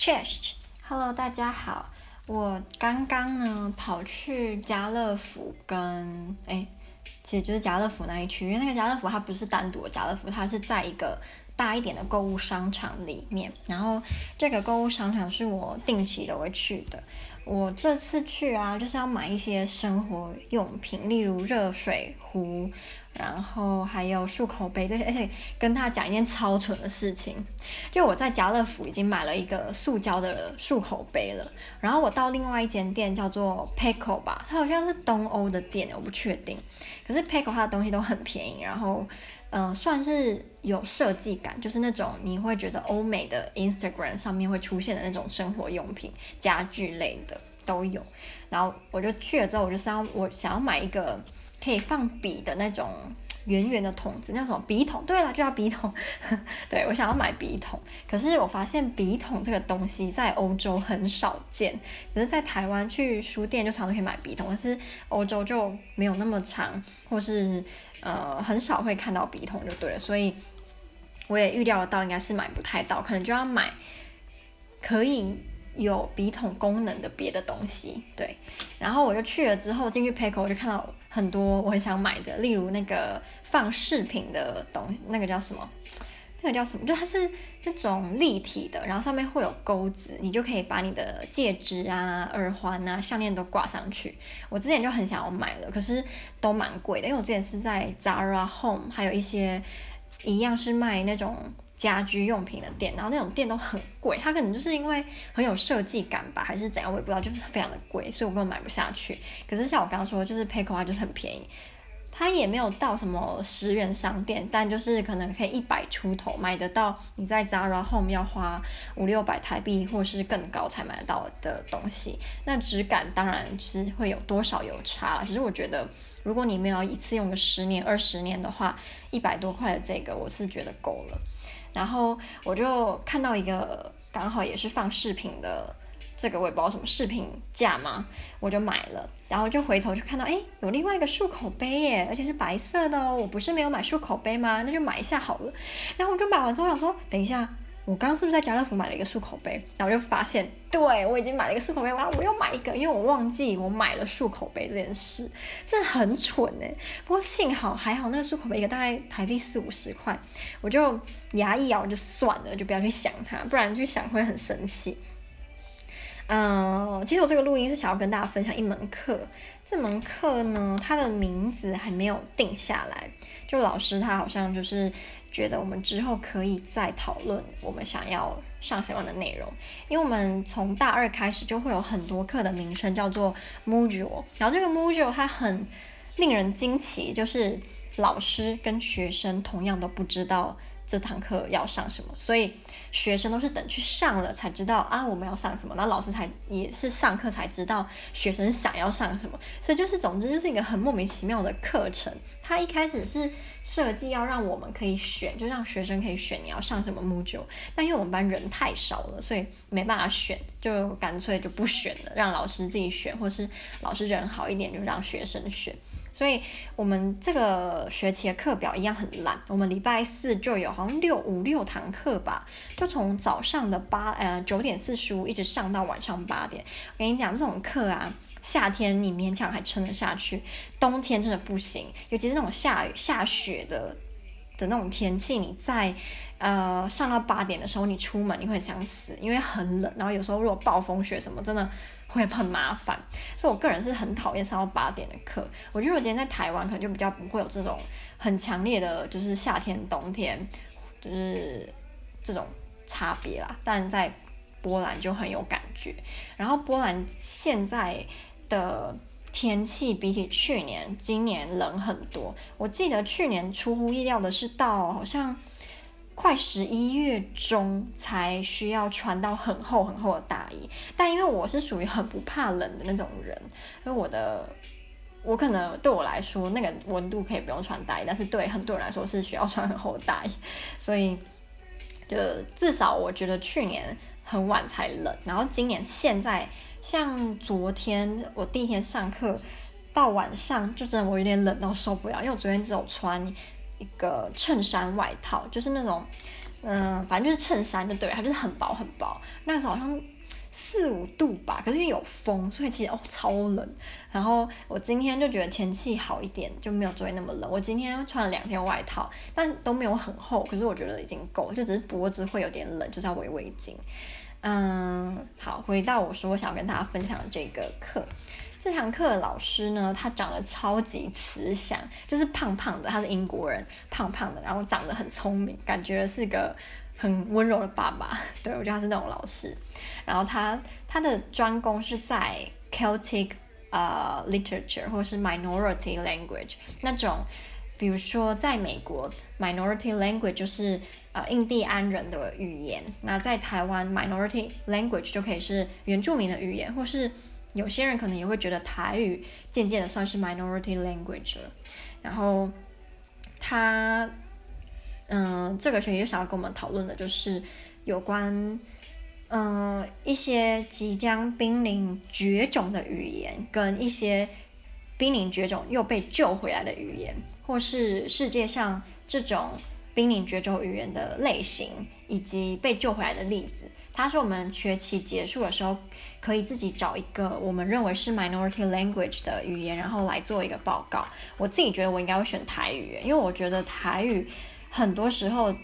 Cheers，Hello，大家好，我刚刚呢跑去家乐福跟哎，其实就是家乐福那一区，因为那个家乐福它不是单独的家乐福，它是在一个大一点的购物商场里面，然后这个购物商场是我定期都会去的。我这次去啊，就是要买一些生活用品，例如热水壶，然后还有漱口杯这些。而且跟他讲一件超蠢的事情，就我在家乐福已经买了一个塑胶的漱口杯了，然后我到另外一间店叫做 Peko 吧，它好像是东欧的店，我不确定。可是 Peko 它的东西都很便宜，然后。嗯、呃，算是有设计感，就是那种你会觉得欧美的 Instagram 上面会出现的那种生活用品、家具类的都有。然后我就去了之后，我就想要我想要买一个可以放笔的那种圆圆的桶子，那什么笔筒？对了，就叫笔筒。对，我想要买笔筒，可是我发现笔筒这个东西在欧洲很少见，可是在台湾去书店就常常可以买笔筒，但是欧洲就没有那么长，或是。呃，很少会看到笔筒就对了，所以我也预料到应该是买不太到，可能就要买可以有笔筒功能的别的东西。对，然后我就去了之后进去 Peko，我就看到很多我很想买的，例如那个放饰品的东西，那个叫什么？那个叫什么？就它是那种立体的，然后上面会有钩子，你就可以把你的戒指啊、耳环啊、项链都挂上去。我之前就很想要买了，可是都蛮贵的，因为我之前是在 Zara Home，还有一些一样是卖那种家居用品的店，然后那种店都很贵，它可能就是因为很有设计感吧，还是怎样，我也不知道，就是非常的贵，所以我根本买不下去。可是像我刚刚说，就是 Peko 它就是很便宜。它也没有到什么十元商店，但就是可能可以一百出头买得到。你在 Zara 后面要花五六百台币或是更高才买得到的东西，那质感当然就是会有多少有差了。其实我觉得，如果你没有一次用个十年、二十年的话，一百多块的这个我是觉得够了。然后我就看到一个刚好也是放饰品的。这个我也不知道什么饰品架嘛，我就买了，然后就回头就看到，哎，有另外一个漱口杯耶，而且是白色的哦。我不是没有买漱口杯吗？那就买一下好了。然后我就买完之后想说，等一下，我刚刚是不是在家乐福买了一个漱口杯？然后我就发现，对，我已经买了一个漱口杯，然后我又买一个，因为我忘记我买了漱口杯这件事，真的很蠢哎。不过幸好还好，那个漱口杯一个大概台币四五十块，我就牙一咬就算了，就不要去想它，不然去想会很生气。嗯，其实我这个录音是想要跟大家分享一门课。这门课呢，它的名字还没有定下来。就老师他好像就是觉得我们之后可以再讨论我们想要上什么样的内容。因为我们从大二开始就会有很多课的名称叫做 module，然后这个 module 它很令人惊奇，就是老师跟学生同样都不知道这堂课要上什么，所以。学生都是等去上了才知道啊，我们要上什么，然后老师才也是上课才知道学生想要上什么，所以就是总之就是一个很莫名其妙的课程。他一开始是设计要让我们可以选，就让学生可以选你要上什么 module，但因为我们班人太少了，所以没办法选，就干脆就不选了，让老师自己选，或是老师人好一点就让学生选。所以我们这个学期的课表一样很烂。我们礼拜四就有好像六五六堂课吧，就从早上的八呃九点四十五一直上到晚上八点。我跟你讲，这种课啊，夏天你勉强还撑得下去，冬天真的不行。尤其是那种下雨下雪的的那种天气，你在呃上到八点的时候，你出门你会想死，因为很冷。然后有时候如果暴风雪什么，真的。会很麻烦，所以我个人是很讨厌上到八点的课。我觉得我今天在台湾可能就比较不会有这种很强烈的，就是夏天、冬天，就是这种差别啦。但在波兰就很有感觉。然后波兰现在的天气比起去年，今年冷很多。我记得去年出乎意料的是到好像。快十一月中才需要穿到很厚很厚的大衣，但因为我是属于很不怕冷的那种人，所以我的我可能对我来说那个温度可以不用穿大衣，但是对很多人来说是需要穿很厚的大衣，所以就至少我觉得去年很晚才冷，然后今年现在像昨天我第一天上课到晚上就真的我有点冷到受不了，因为我昨天只有穿。一个衬衫外套，就是那种嗯，反正就是衬衫就对了，它就是很薄很薄。那时候好像四五度吧，可是因为有风，所以其实哦超冷。然后我今天就觉得天气好一点，就没有昨天那么冷。我今天穿了两天外套，但都没有很厚，可是我觉得已经够，就只是脖子会有点冷，就是要围围巾。嗯，好，回到我说我想跟大家分享这个课。这堂课的老师呢，他长得超级慈祥，就是胖胖的，他是英国人，胖胖的，然后长得很聪明，感觉是个很温柔的爸爸。对，我觉得他是那种老师。然后他他的专攻是在 Celtic 呃 literature 或是 minority language 那种，比如说在美国 minority language 就是呃印第安人的语言，那在台湾 minority language 就可以是原住民的语言，或是。有些人可能也会觉得台语渐渐的算是 minority language 了，然后他，嗯、这个学期就想要跟我们讨论的就是有关，嗯、一些即将濒临绝种的语言，跟一些濒临绝种又被救回来的语言，或是世界上这种濒临绝种语言的类型，以及被救回来的例子。他说我们学期结束的时候，可以自己找一个我们认为是 minority language 的语言，然后来做一个报告。我自己觉得我应该会选台语，因为我觉得台语很多时候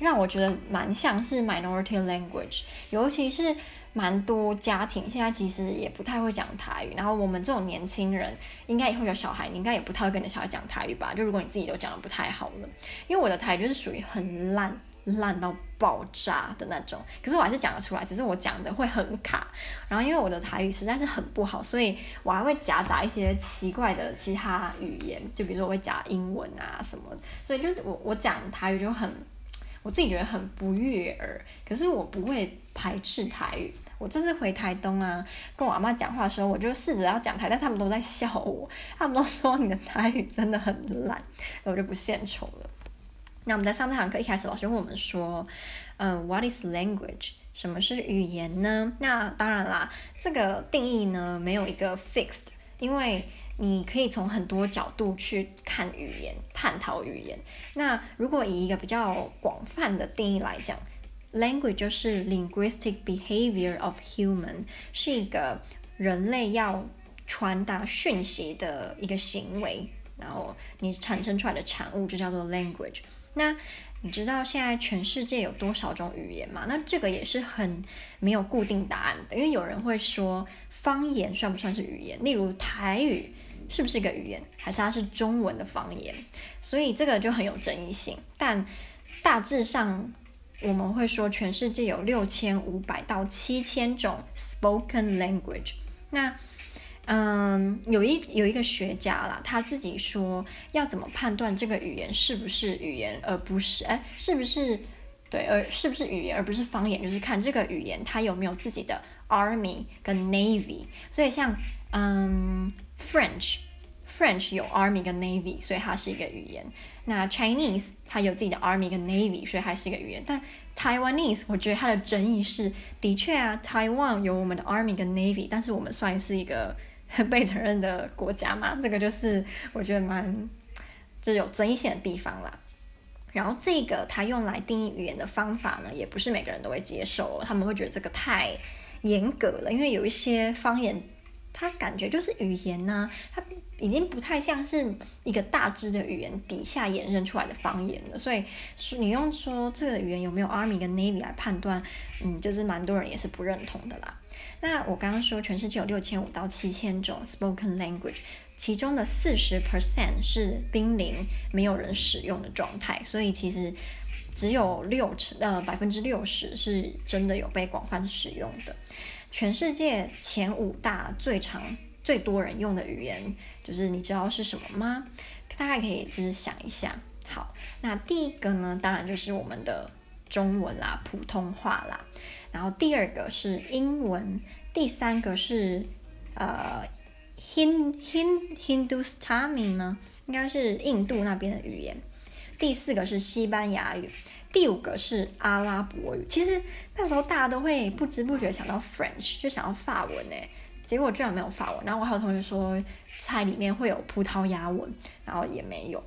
让我觉得蛮像是 minority language，尤其是蛮多家庭现在其实也不太会讲台语。然后我们这种年轻人，应该以后有小孩，你应该也不太会跟你小孩讲台语吧？就如果你自己都讲得不太好了，因为我的台语就是属于很烂。烂到爆炸的那种，可是我还是讲得出来，只是我讲的会很卡。然后因为我的台语实在是很不好，所以我还会夹杂一些奇怪的其他语言，就比如说我会夹英文啊什么。所以就我我讲台语就很，我自己觉得很不悦耳。可是我不会排斥台语。我这次回台东啊，跟我阿妈讲话的时候，我就试着要讲台，但是他们都在笑我，他们都说你的台语真的很烂，所以我就不献丑了。那我们在上这堂课一开始，老师问我们说，嗯、，What is language？什么是语言呢？那当然啦，这个定义呢没有一个 fixed，因为你可以从很多角度去看语言，探讨语言。那如果以一个比较广泛的定义来讲，language 就是 linguistic behavior of human，是一个人类要传达讯息的一个行为，然后你产生出来的产物就叫做 language。那你知道现在全世界有多少种语言吗？那这个也是很没有固定答案的，因为有人会说方言算不算是语言？例如台语是不是一个语言，还是它是中文的方言？所以这个就很有争议性。但大致上我们会说全世界有六千五百到七千种 spoken language。那嗯，有一有一个学家啦，他自己说要怎么判断这个语言是不是语言，而不是哎，是不是对，而是不是语言，而不是方言，就是看这个语言它有没有自己的 army 跟 navy。所以像嗯，French，French 有 army 跟 navy，所以它是一个语言。那 Chinese 它有自己的 army 跟 navy，所以它是一个语言。但 Taiwanese 我觉得它的争议是，的确啊，Taiwan 有我们的 army 跟 navy，但是我们算是一个。被承认的国家嘛，这个就是我觉得蛮就有争议性的地方啦。然后这个它用来定义语言的方法呢，也不是每个人都会接受，他们会觉得这个太严格了，因为有一些方言，它感觉就是语言呐、啊，它已经不太像是一个大致的语言底下衍生出来的方言了。所以你用说这个语言有没有 Army 跟 Navy 来判断，嗯，就是蛮多人也是不认同的啦。那我刚刚说，全世界有六千五到七千种 spoken language，其中的四十 percent 是濒临没有人使用的状态，所以其实只有六成呃百分之六十是真的有被广泛使用的。全世界前五大最常、最多人用的语言，就是你知道是什么吗？大家可以就是想一下。好，那第一个呢，当然就是我们的中文啦，普通话啦。然后第二个是英文，第三个是呃，Hin Hin Hindustani 吗？应该是印度那边的语言。第四个是西班牙语，第五个是阿拉伯语。其实那时候大家都会不知不觉想到 French，就想到法文诶，结果居然没有法文。然后我还有同学说菜里面会有葡萄牙文，然后也没有。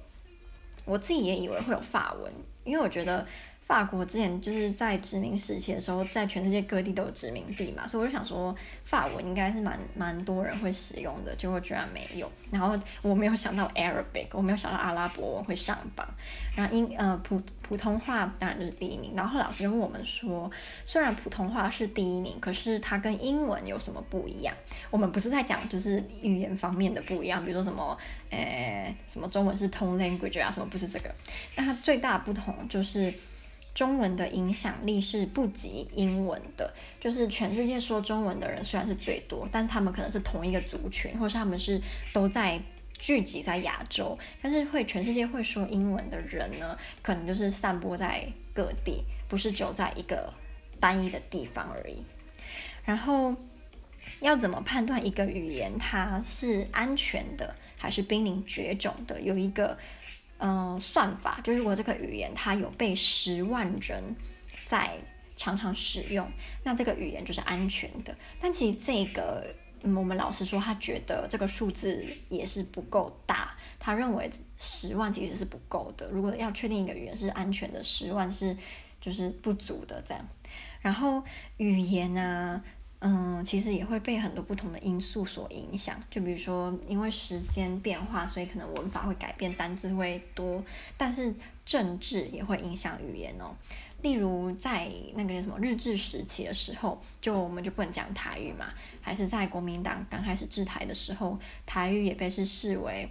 我自己也以为会有法文，因为我觉得。法国之前就是在殖民时期的时候，在全世界各地都有殖民地嘛，所以我就想说法文应该是蛮蛮多人会使用的，结果居然没有。然后我没有想到 Arabic，我没有想到阿拉伯文会上榜。然后英呃普普通话当然就是第一名。然后老师就问我们说，虽然普通话是第一名，可是它跟英文有什么不一样？我们不是在讲就是语言方面的不一样，比如说什么呃什么中文是 tone language 啊什么，不是这个。但它最大不同就是。中文的影响力是不及英文的，就是全世界说中文的人虽然是最多，但是他们可能是同一个族群，或是他们是都在聚集在亚洲，但是会全世界会说英文的人呢，可能就是散播在各地，不是只有在一个单一的地方而已。然后要怎么判断一个语言它是安全的还是濒临绝种的？有一个。嗯、算法就是如果这个语言它有被十万人在常常使用，那这个语言就是安全的。但其实这个，我们老师说他觉得这个数字也是不够大，他认为十万其实是不够的。如果要确定一个语言是安全的，十万是就是不足的这样。然后语言呢、嗯，其实也会被很多不同的因素所影响，就比如说因为时间变化，所以可能文法会改变，单字会多，但是政治也会影响语言哦。例如在那个什么日治时期的时候，就我们就不能讲台语嘛，还是在国民党刚开始治台的时候，台语也被是视为，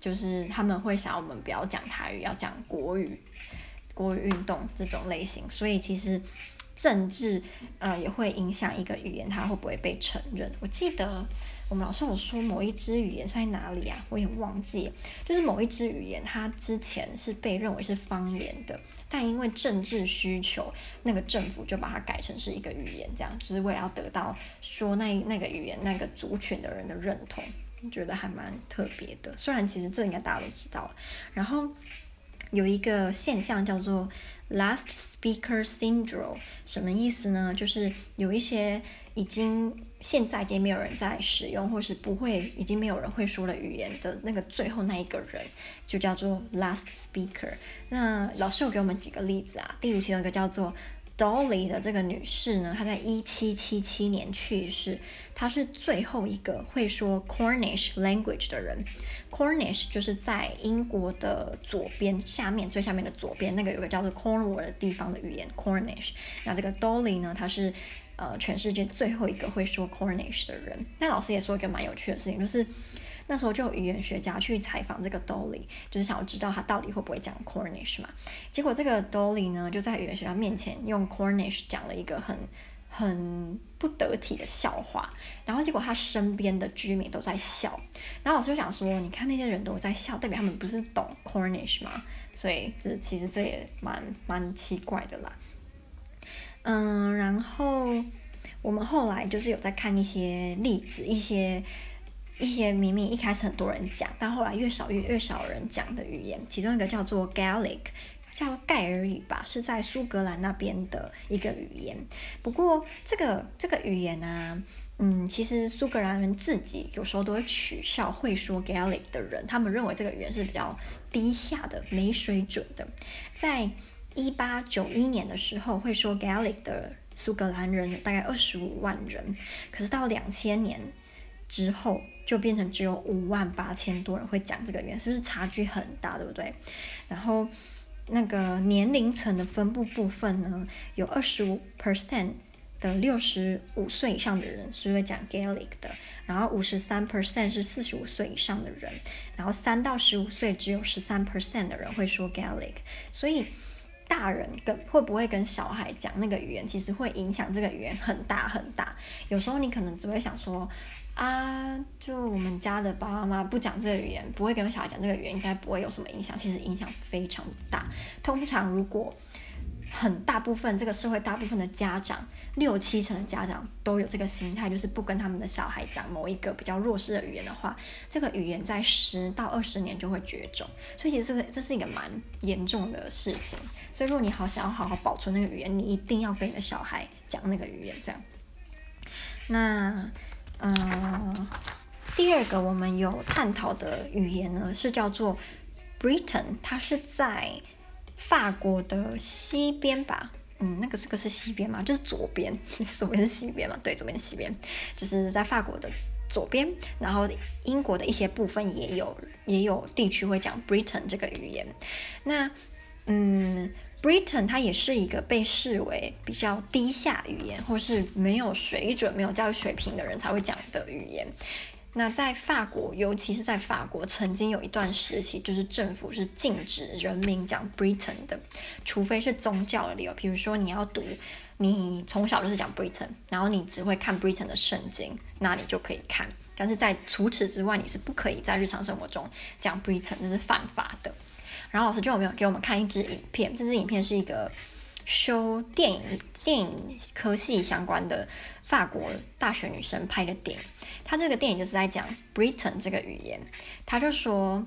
就是他们会想要我们不要讲台语，要讲国语，国语运动这种类型，所以其实。政治，呃，也会影响一个语言它会不会被承认。我记得我们老师有说某一支语言在哪里啊？我也忘记，就是某一支语言它之前是被认为是方言的，但因为政治需求，那个政府就把它改成是一个语言，这样就是为了要得到说那那个语言那个族群的人的认同，我觉得还蛮特别的。虽然其实这应该大家都知道。然后有一个现象叫做。Last speaker syndrome 什么意思呢？就是有一些已经现在已经没有人在使用，或是不会，已经没有人会说了语言的那个最后那一个人，就叫做 last speaker。那老师有给我们几个例子啊，例如其中一个叫做。Dolly 的这个女士呢，她在一七七七年去世，她是最后一个会说 Cornish language 的人。Cornish 就是在英国的左边下面最下面的左边那个有个叫做 Cornwall 的地方的语言 Cornish。那这个 Dolly 呢，她是呃全世界最后一个会说 Cornish 的人。那老师也说一个蛮有趣的事情，就是。那时候就有语言学家去采访这个 Dolly，就是想要知道他到底会不会讲 Cornish 嘛。结果这个 Dolly 呢，就在语言学家面前用 Cornish 讲了一个很很不得体的笑话，然后结果他身边的居民都在笑。然后老师就想说，你看那些人都在笑，代表他们不是懂 Cornish 吗？所以这其实这也蛮蛮奇怪的啦。嗯，然后我们后来就是有在看一些例子，一些。一些明明一开始很多人讲，但后来越少越越少人讲的语言，其中一个叫做 Gaelic，叫盖尔语吧，是在苏格兰那边的一个语言。不过这个这个语言呢、嗯，其实苏格兰人自己有时候都会取笑会说 Gaelic 的人，他们认为这个语言是比较低下的、没水准的。在一八九一年的时候，会说 Gaelic 的苏格兰人有大概二十五万人，可是到两千年之后，就变成只有五万八千多人会讲这个语言，是不是差距很大，对不对？然后那个年龄层的分布部分呢，有二十五 percent 的六十五岁以上的人是会讲 Gaelic 的，然后五十三 percent 是四十五岁以上的人，然后三到十五岁只有十三 percent 的人会说 Gaelic，所以大人跟会不会跟小孩讲那个语言，其实会影响这个语言很大很大。有时候你可能只会想说。啊，就我们家的爸爸妈妈不讲这个语言，不会跟小孩讲这个语言，应该不会有什么影响。其实影响非常大。通常如果很大部分这个社会大部分的家长，六七成的家长都有这个心态，就是不跟他们的小孩讲某一个比较弱势的语言的话，这个语言在十到二十年就会绝种。所以其实这个是一个蛮严重的事情。所以如果你好想要好好保存那个语言，你一定要跟你的小孩讲那个语言，这样。那。嗯，第二个我们有探讨的语言呢，是叫做 Breton，它是在法国的西边吧，嗯，那个是个是西边嘛？就是左边，左边是西边嘛？对，左边是西边，就是在法国的左边。然后英国的一些部分也有也有地区会讲 Breton 这个语言。那嗯，Breton 它也是一个被视为比较低下语言，或是没有水准、没有教育水平的人才会讲的语言。那在法国，尤其是在法国，曾经有一段时期，就是政府是禁止人民讲 Britain 的，除非是宗教的理由，比如说你要读，你从小就是讲 Britain，然后你只会看 Britain 的圣经，那你就可以看。但是在除此之外，你是不可以在日常生活中讲 Britain，这是犯法的。然后老师就有没有给我们看一支影片？这支影片是一个。修电影、电影科系相关的法国大学女生拍的电影，她这个电影就是在讲 Britain 这个语言。她就说，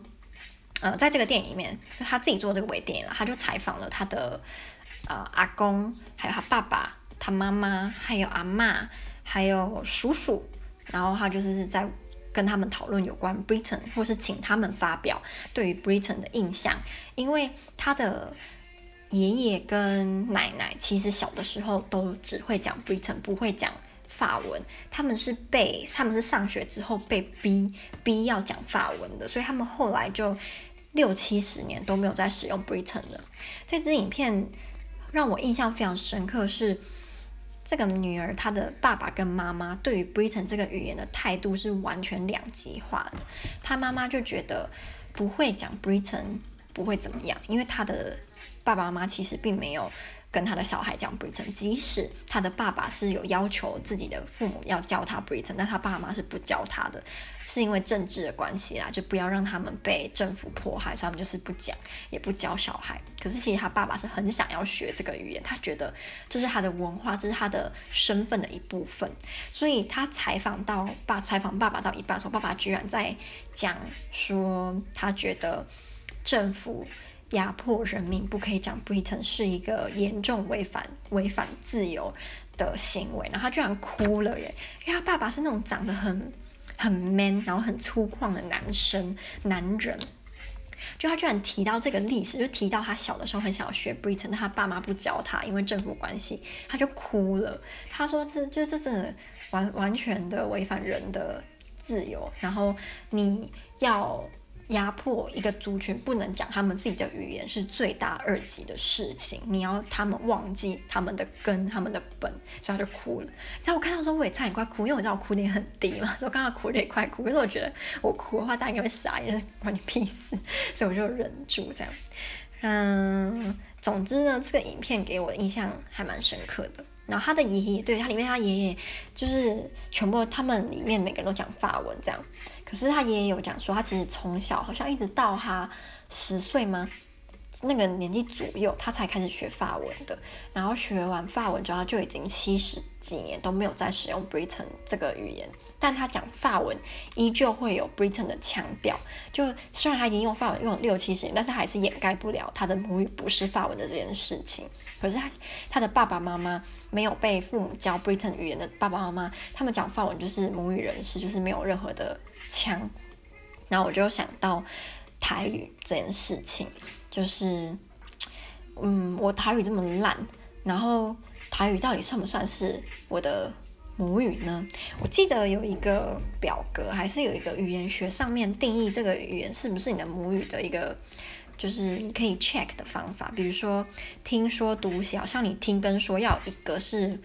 呃，在这个电影里面，她自己做这个微电影了，她就采访了她的呃阿公，还有她爸爸、她妈妈，还有阿嬷，还有叔叔，然后她就是在跟他们讨论有关 Britain，或是请他们发表对于 Britain 的印象，因为她的。爷爷跟奶奶其实小的时候都只会讲 Breton，不会讲法文。他们是被他们是上学之后被逼逼要讲法文的，所以他们后来就六七十年都没有再使用 Breton 了。这支影片让我印象非常深刻是，这个女儿她的爸爸跟妈妈对于 Breton 这个语言的态度是完全两极化的。她妈妈就觉得不会讲 Breton 不会怎么样，因为他的。爸爸妈妈其实并没有跟他的小孩讲 Breton，即使他的爸爸是有要求自己的父母要教他 Breton，但他爸妈是不教他的，是因为政治的关系啦，就不要让他们被政府迫害，所以他们就是不讲，也不教小孩。可是其实他爸爸是很想要学这个语言，他觉得这是他的文化，这是他的身份的一部分。所以他采访到爸，采访爸爸到一半的时候，爸爸居然在讲说，他觉得政府。压迫人民不可以讲 Britain 是一个严重违反违反自由的行为，然后他居然哭了耶！因为他爸爸是那种长得很很 man，然后很粗犷的男生男人，就他居然提到这个历史，就提到他小的时候很想要学 Britain，但他爸妈不教他，因为政府关系，他就哭了。他说这就这真的完完全的违反人的自由，然后你要。压迫一个族群不能讲他们自己的语言是罪大恶极的事情，你要他们忘记他们的根、他们的本，所以他就哭了。在我看到的时候，我也差点快哭，因为我知道我哭点很低嘛，所以我刚刚哭得也快哭。可是我觉得我哭的话，大家应该会傻眼，关你屁事，所以我就忍住这样。嗯，总之呢，这个影片给我印象还蛮深刻的。然后他的爷爷，对，他里面他爷爷就是全部他们里面每个人都讲法文这样。可是他爷爷有讲说，他其实从小好像一直到他十岁吗？那个年纪左右，他才开始学法文的。然后学完法文之后，就已经七十几年都没有再使用 Britain 这个语言。但他讲法文依旧会有 Breton 的腔调。就虽然他已经用法文用了六七十年，但是还是掩盖不了他的母语不是法文的这件事情。可是他他的爸爸妈妈没有被父母教 Breton 语言的爸爸妈妈，他们讲法文就是母语人士，就是没有任何的。腔，然后我就想到台语这件事情，就是，嗯，我台语这么烂，然后台语到底算不算是我的母语呢？我记得有一个表格，还是有一个语言学上面定义这个语言是不是你的母语的一个，就是你可以 check 的方法，比如说听说读写，好像你听跟说要一个是。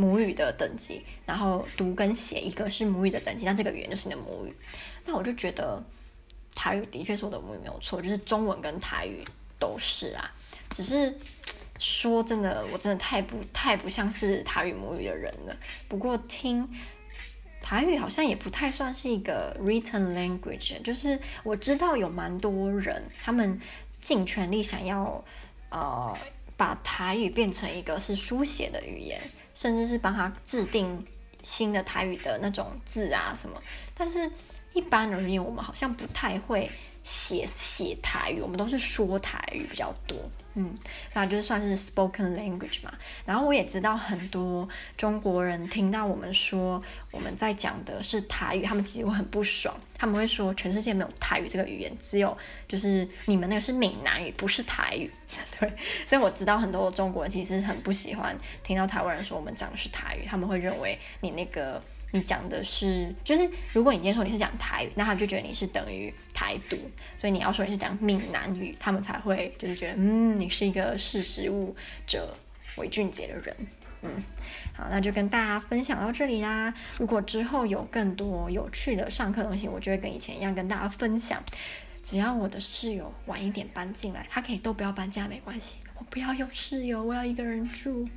母语的等级，然后读跟写一个是母语的等级，那这个语言就是你的母语。那我就觉得台语的确是我的母语没有错，就是中文跟台语都是啊。只是说真的，我真的太不太不像是台语母语的人了。不过听台语好像也不太算是一个 written language，就是我知道有蛮多人他们尽全力想要呃。把台语变成一个是书写的语言，甚至是帮他制定新的台语的那种字啊什么。但是，一般而言，我们好像不太会写写台语，我们都是说台语比较多。嗯，所以就算是 spoken language 嘛。然后我也知道很多中国人听到我们说我们在讲的是台语，他们其实会很不爽，他们会说全世界没有台语这个语言，只有就是你们那个是闽南语，不是台语。对，所以我知道很多中国人其实很不喜欢听到台湾人说我们讲的是台语，他们会认为你那个。你讲的是，就是如果你今天说你是讲台语，那他就觉得你是等于台独，所以你要说你是讲闽南语，他们才会就是觉得，嗯，你是一个识时务者为俊杰的人，嗯，好，那就跟大家分享到这里啦。如果之后有更多有趣的上课东西，我就会跟以前一样跟大家分享。只要我的室友晚一点搬进来，他可以都不要搬家没关系，我不要有室友，我要一个人住。